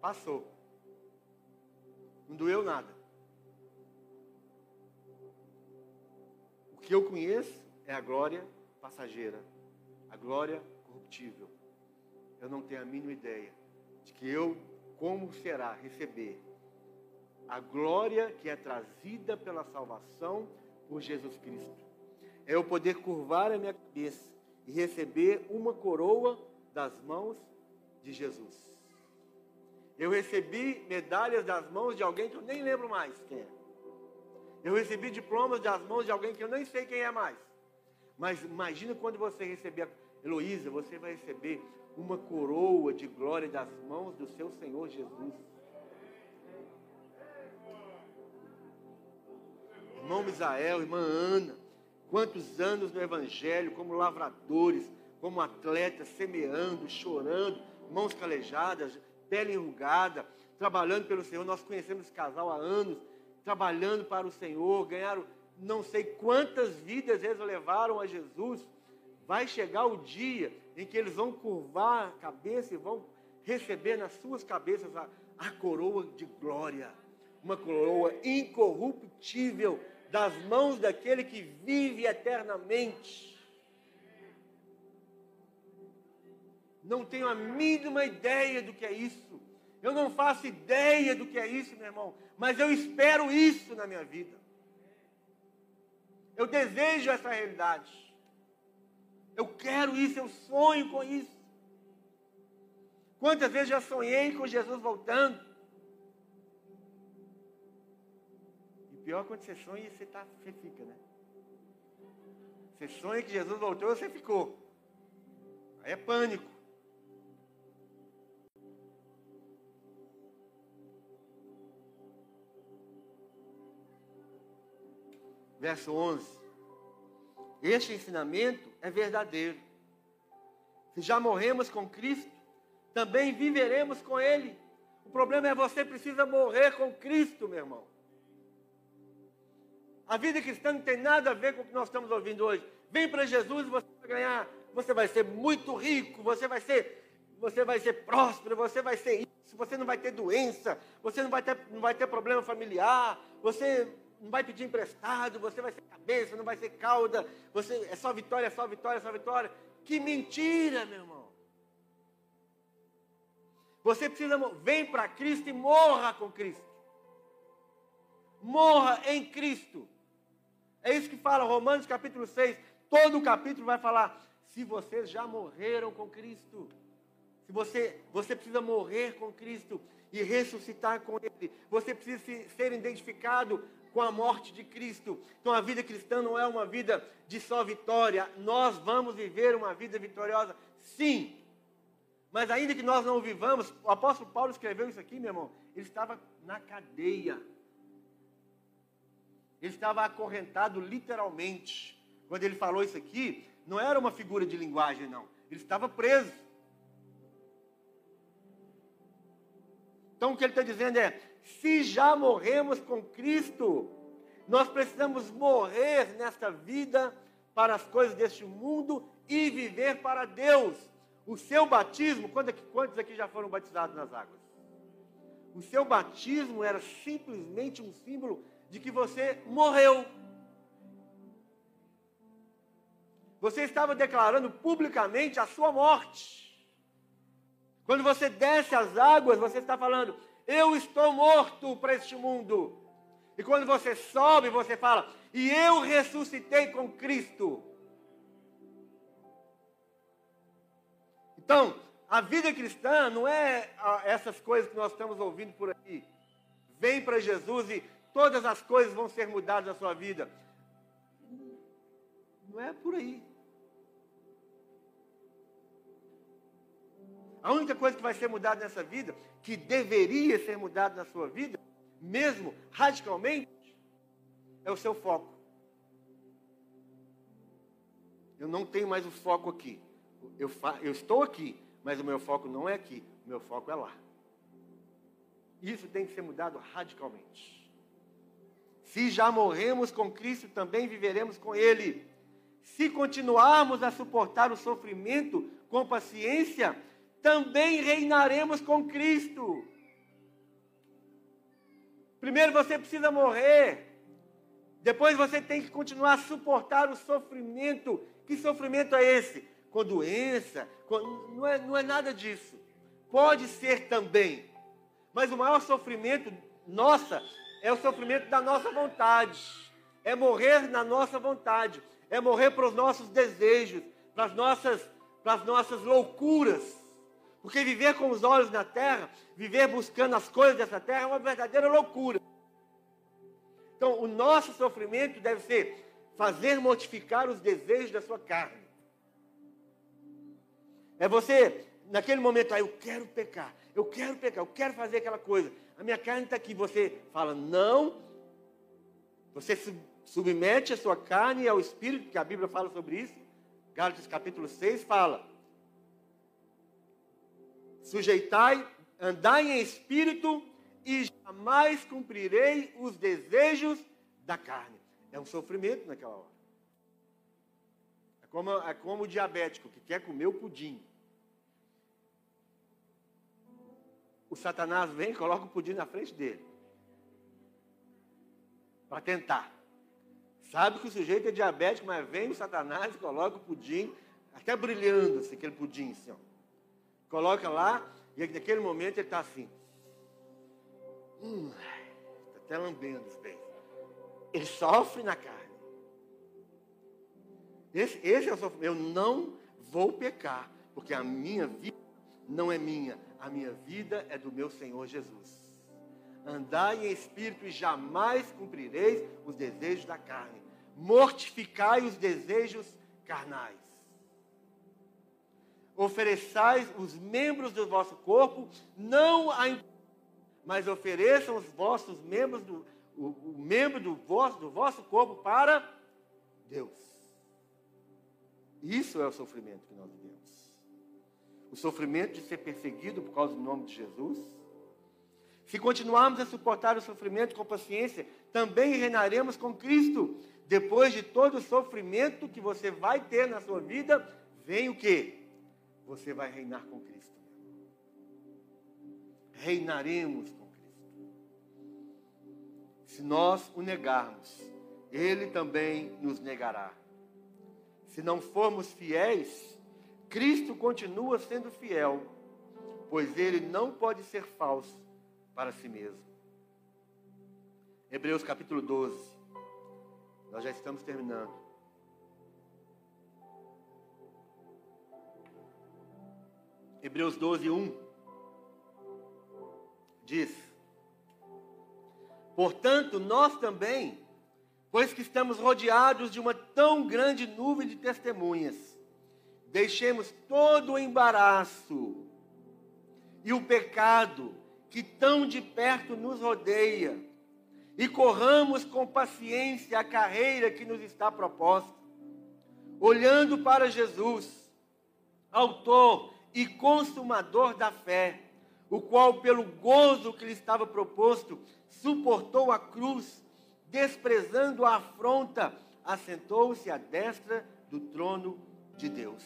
Passou. Não doeu nada. O que eu conheço é a glória passageira, a glória corruptível eu não tenho a mínima ideia de que eu, como será receber a glória que é trazida pela salvação por Jesus Cristo. É eu poder curvar a minha cabeça e receber uma coroa das mãos de Jesus. Eu recebi medalhas das mãos de alguém que eu nem lembro mais quem é. Eu recebi diplomas das mãos de alguém que eu nem sei quem é mais. Mas imagina quando você receber, Heloísa, você vai receber uma coroa de glória das mãos do seu Senhor Jesus. Irmão Misael, irmã Ana, quantos anos no Evangelho, como lavradores, como atletas, semeando, chorando, mãos calejadas, pele enrugada, trabalhando pelo Senhor. Nós conhecemos esse casal há anos, trabalhando para o Senhor, ganharam não sei quantas vidas eles levaram a Jesus. Vai chegar o dia em que eles vão curvar a cabeça e vão receber nas suas cabeças a, a coroa de glória, uma coroa incorruptível das mãos daquele que vive eternamente. Não tenho a mínima ideia do que é isso. Eu não faço ideia do que é isso, meu irmão. Mas eu espero isso na minha vida. Eu desejo essa realidade. Eu quero isso, eu sonho com isso. Quantas vezes já sonhei com Jesus voltando? E pior quando você sonha e você, tá, você fica, né? Você sonha que Jesus voltou e você ficou. Aí é pânico. Verso 11. Este ensinamento é verdadeiro. Se já morremos com Cristo, também viveremos com Ele. O problema é você precisa morrer com Cristo, meu irmão. A vida cristã não tem nada a ver com o que nós estamos ouvindo hoje. Vem para Jesus e você vai ganhar, você vai ser muito rico, você vai ser, você vai ser próspero, você vai ser isso, você não vai ter doença, você não vai ter, não vai ter problema familiar, você não vai pedir emprestado, você vai ser cabeça, não vai ser cauda, você é só vitória, é só vitória, é só vitória. Que mentira, meu irmão. Você precisa, vem para Cristo e morra com Cristo. Morra em Cristo. É isso que fala Romanos capítulo 6. Todo o capítulo vai falar: se vocês já morreram com Cristo, se você, você precisa morrer com Cristo e ressuscitar com Ele, você precisa ser identificado com a morte de Cristo. Então a vida cristã não é uma vida de só vitória. Nós vamos viver uma vida vitoriosa, sim. Mas ainda que nós não vivamos, o apóstolo Paulo escreveu isso aqui, meu irmão. Ele estava na cadeia. Ele estava acorrentado literalmente. Quando ele falou isso aqui, não era uma figura de linguagem, não. Ele estava preso. Então o que ele está dizendo é: se já morremos com Cristo, nós precisamos morrer nesta vida para as coisas deste mundo e viver para Deus. O seu batismo, quantos aqui já foram batizados nas águas? O seu batismo era simplesmente um símbolo de que você morreu. Você estava declarando publicamente a sua morte. Quando você desce as águas, você está falando: Eu estou morto para este mundo. E quando você sobe, você fala: E eu ressuscitei com Cristo. Então, a vida cristã não é ah, essas coisas que nós estamos ouvindo por aí. Vem para Jesus e todas as coisas vão ser mudadas na sua vida. Não é por aí. A única coisa que vai ser mudada nessa vida, que deveria ser mudada na sua vida, mesmo radicalmente, é o seu foco. Eu não tenho mais o foco aqui eu, eu estou aqui, mas o meu foco não é aqui, o meu foco é lá. Isso tem que ser mudado radicalmente. Se já morremos com Cristo, também viveremos com Ele. Se continuarmos a suportar o sofrimento com paciência, também reinaremos com Cristo. Primeiro você precisa morrer. Depois você tem que continuar a suportar o sofrimento. Que sofrimento é esse? com doença, com, não, é, não é nada disso. Pode ser também, mas o maior sofrimento nossa é o sofrimento da nossa vontade, é morrer na nossa vontade, é morrer para os nossos desejos, para as nossas, para as nossas loucuras. Porque viver com os olhos na terra, viver buscando as coisas dessa terra é uma verdadeira loucura. Então, o nosso sofrimento deve ser fazer mortificar os desejos da sua carne. É você, naquele momento, aí, eu quero pecar, eu quero pecar, eu quero fazer aquela coisa. A minha carne está aqui. Você fala, não. Você submete a sua carne ao Espírito, que a Bíblia fala sobre isso. Gálatas capítulo 6 fala. Sujeitai, andai em espírito e jamais cumprirei os desejos da carne. É um sofrimento naquela hora. É como, é como o diabético que quer comer o pudim. o Satanás vem e coloca o pudim na frente dele. Para tentar. Sabe que o sujeito é diabético, mas vem o Satanás e coloca o pudim, até brilhando assim, aquele pudim assim, ó. Coloca lá, e naquele momento ele está assim. Hum, está até lambendo os bens. Ele sofre na carne. Esse, esse é o sofrimento. Eu não vou pecar, porque a minha vida não é minha, a minha vida é do meu Senhor Jesus. Andai em espírito e jamais cumprireis os desejos da carne. Mortificai os desejos carnais. Ofereçais os membros do vosso corpo, não a mas ofereçam os vossos membros do o, o membro do vosso, do vosso corpo para Deus. Isso é o sofrimento que nós vivemos o sofrimento de ser perseguido por causa do nome de Jesus. Se continuarmos a suportar o sofrimento com paciência, também reinaremos com Cristo. Depois de todo o sofrimento que você vai ter na sua vida, vem o que? Você vai reinar com Cristo. Reinaremos com Cristo. Se nós o negarmos, Ele também nos negará. Se não formos fiéis, Cristo continua sendo fiel, pois ele não pode ser falso para si mesmo. Hebreus capítulo 12. Nós já estamos terminando. Hebreus 12, 1 diz: Portanto, nós também, pois que estamos rodeados de uma tão grande nuvem de testemunhas, deixemos todo o embaraço e o pecado que tão de perto nos rodeia e corramos com paciência a carreira que nos está proposta, olhando para Jesus, autor e consumador da fé, o qual, pelo gozo que lhe estava proposto, suportou a cruz, desprezando a afronta, assentou-se à destra do trono de Deus.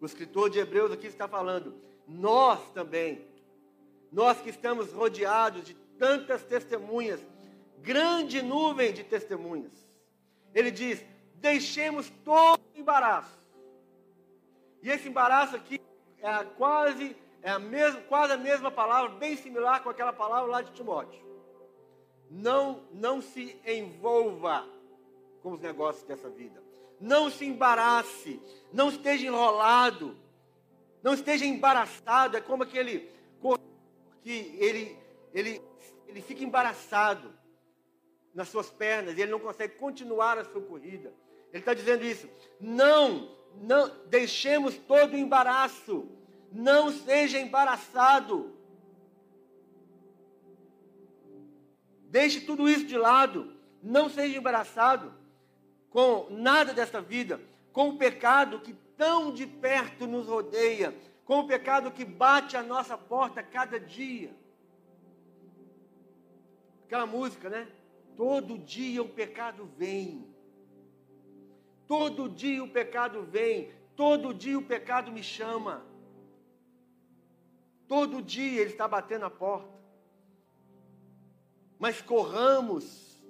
O escritor de Hebreus aqui está falando, nós também, nós que estamos rodeados de tantas testemunhas, grande nuvem de testemunhas. Ele diz: deixemos todo o embaraço. E esse embaraço aqui é quase, é a mesma, quase a mesma palavra, bem similar com aquela palavra lá de Timóteo. Não, não se envolva com os negócios dessa vida. Não se embarace, não esteja enrolado, não esteja embaraçado. É como aquele que ele, ele, ele fica embaraçado nas suas pernas e ele não consegue continuar a sua corrida. Ele está dizendo isso. Não, não deixemos todo embaraço. Não seja embaraçado. Deixe tudo isso de lado. Não seja embaraçado com nada desta vida, com o pecado que tão de perto nos rodeia, com o pecado que bate a nossa porta cada dia. Aquela música, né? Todo dia o pecado vem. Todo dia o pecado vem. Todo dia o pecado me chama. Todo dia ele está batendo a porta. Mas corramos,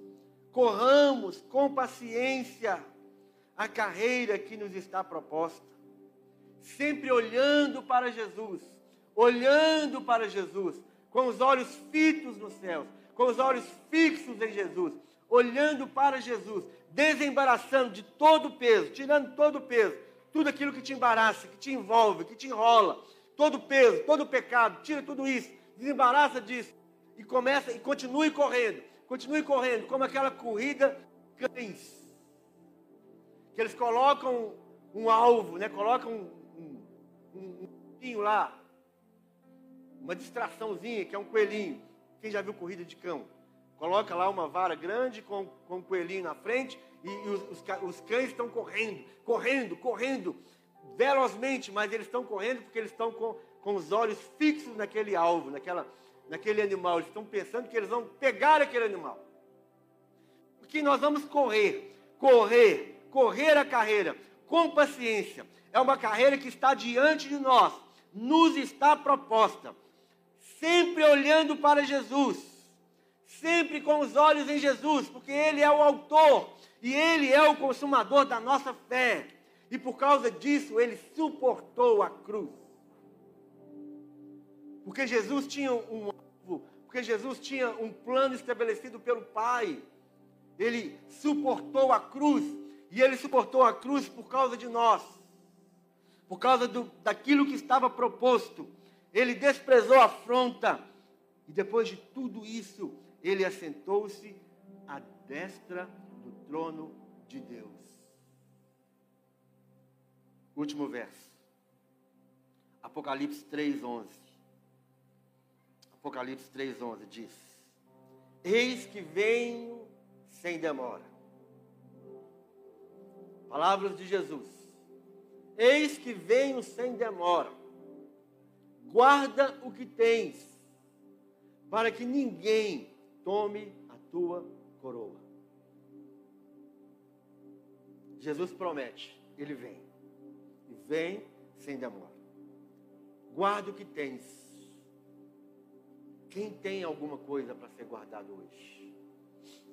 corramos com paciência a carreira que nos está proposta sempre olhando para Jesus, olhando para Jesus, com os olhos fitos nos céus, com os olhos fixos em Jesus, olhando para Jesus, desembaraçando de todo o peso, tirando todo o peso, tudo aquilo que te embaraça, que te envolve, que te enrola, todo o peso, todo o pecado, tira tudo isso, desembaraça disso e começa e continue correndo, continue correndo, como aquela corrida cães, que eles colocam um alvo, né? colocam um, um lá, uma distraçãozinha, que é um coelhinho. Quem já viu corrida de cão? Coloca lá uma vara grande com, com um coelhinho na frente e, e os, os, os cães estão correndo, correndo, correndo, velozmente, mas eles estão correndo porque eles estão com, com os olhos fixos naquele alvo, naquela, naquele animal. Eles estão pensando que eles vão pegar aquele animal. Porque nós vamos correr, correr, correr a carreira com paciência, é uma carreira que está diante de nós, nos está proposta, sempre olhando para Jesus, sempre com os olhos em Jesus, porque Ele é o autor e Ele é o consumador da nossa fé, e por causa disso Ele suportou a cruz. Porque Jesus tinha um alvo, porque Jesus tinha um plano estabelecido pelo Pai. Ele suportou a cruz, e ele suportou a cruz por causa de nós por causa do, daquilo que estava proposto. Ele desprezou a afronta. E depois de tudo isso, ele assentou-se à destra do trono de Deus. Último verso. Apocalipse 3:11. Apocalipse 3:11 diz: Eis que venho sem demora. Palavras de Jesus. Eis que venho sem demora. Guarda o que tens, para que ninguém tome a tua coroa. Jesus promete, ele vem. E vem sem demora. Guarda o que tens. Quem tem alguma coisa para ser guardado hoje?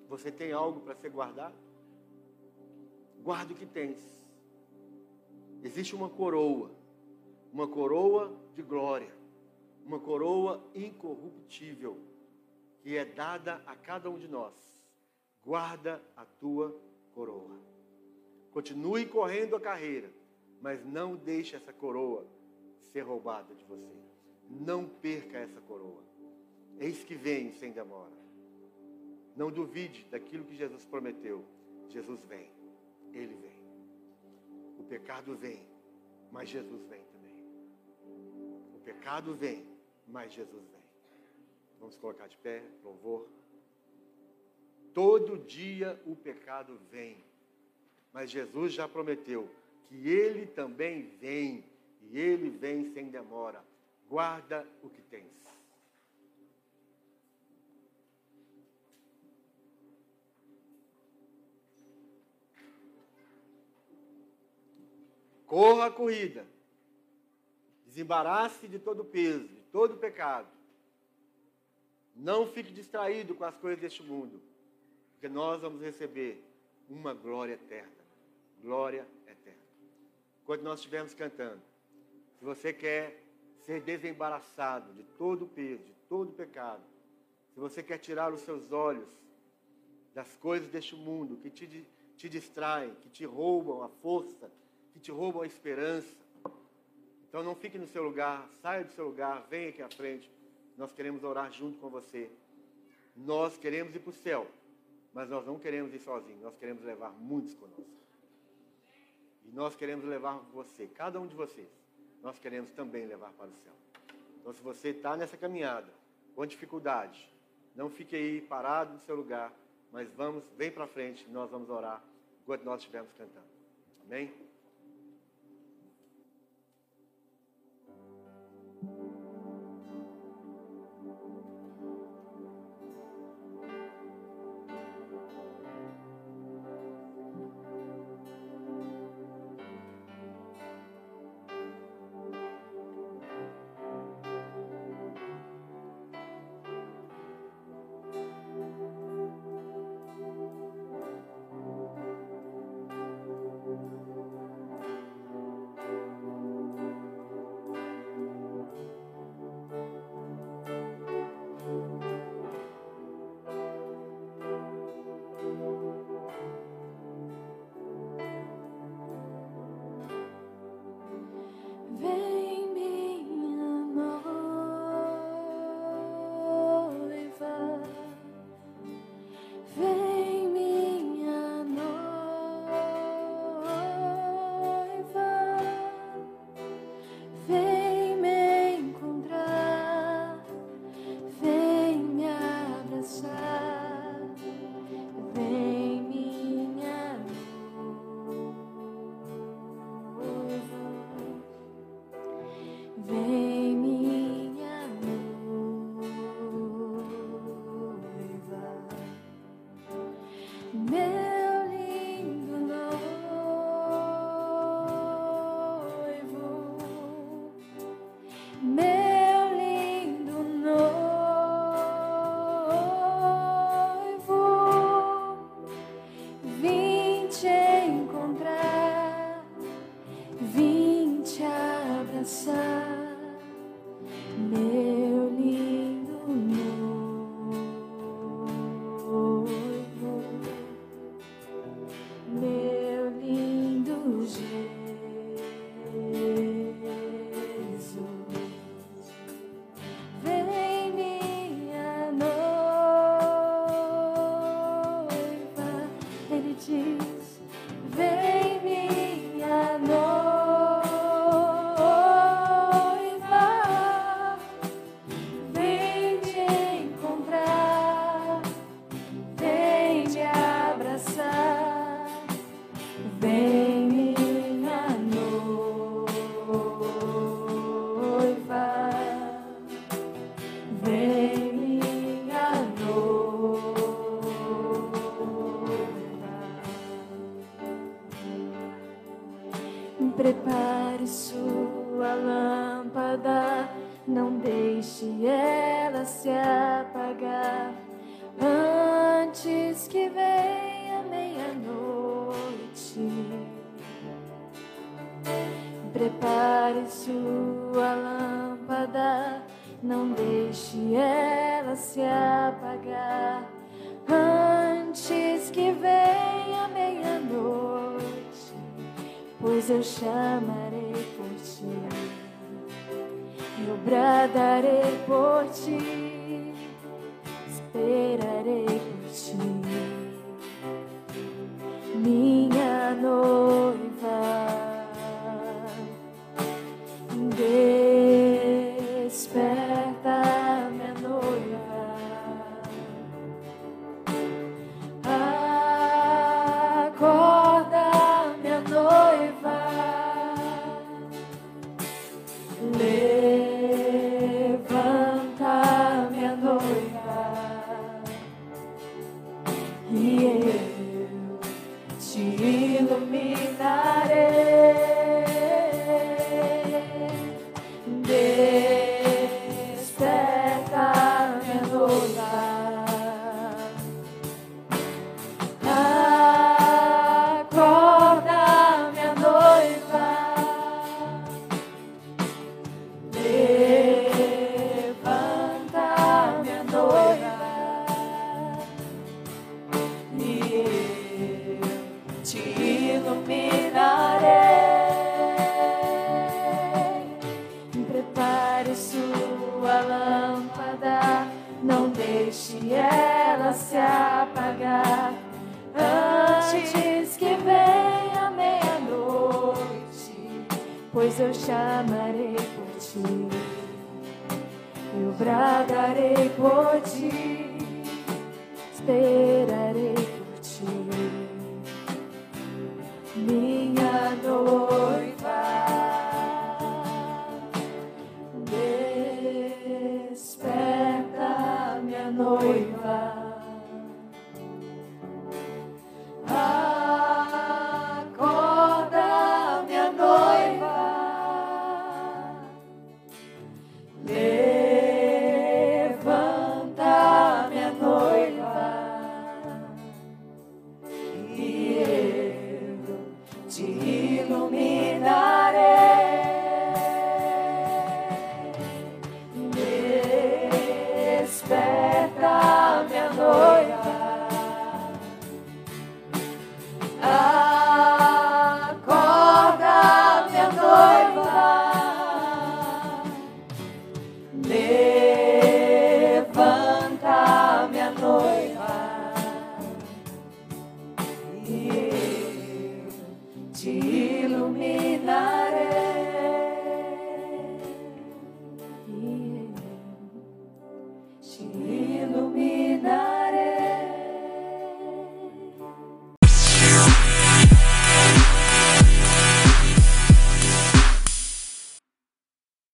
Você tem algo para ser guardado? Guarda o que tens Existe uma coroa. uma coroa de glória, uma coroa incorruptível, que é dada a cada um de nós. Guarda a tua coroa. Continue correndo a carreira, mas não deixe essa coroa ser roubada de você. Não perca essa coroa. Eis que vem sem demora. Não duvide daquilo que Jesus prometeu. Jesus vem. Ele vem. O pecado vem, mas Jesus vem também. O pecado vem, mas Jesus vem. Vamos colocar de pé, louvor. Todo dia o pecado vem, mas Jesus já prometeu que ele também vem, e ele vem sem demora. Guarda o que tens. Corra a corrida. Desembarace de todo peso, de todo pecado. Não fique distraído com as coisas deste mundo, porque nós vamos receber uma glória eterna. Glória eterna. Quando nós estivermos cantando, se você quer ser desembaraçado de todo o peso, de todo o pecado, se você quer tirar os seus olhos das coisas deste mundo que te, te distraem, que te roubam a força, que te roubam a esperança. Então não fique no seu lugar, saia do seu lugar, venha aqui à frente. Nós queremos orar junto com você. Nós queremos ir para o céu, mas nós não queremos ir sozinhos, nós queremos levar muitos conosco. E nós queremos levar você, cada um de vocês, nós queremos também levar para o céu. Então, se você está nessa caminhada, com dificuldade, não fique aí parado no seu lugar, mas vamos, vem para frente, nós vamos orar enquanto nós estivermos cantando. Amém?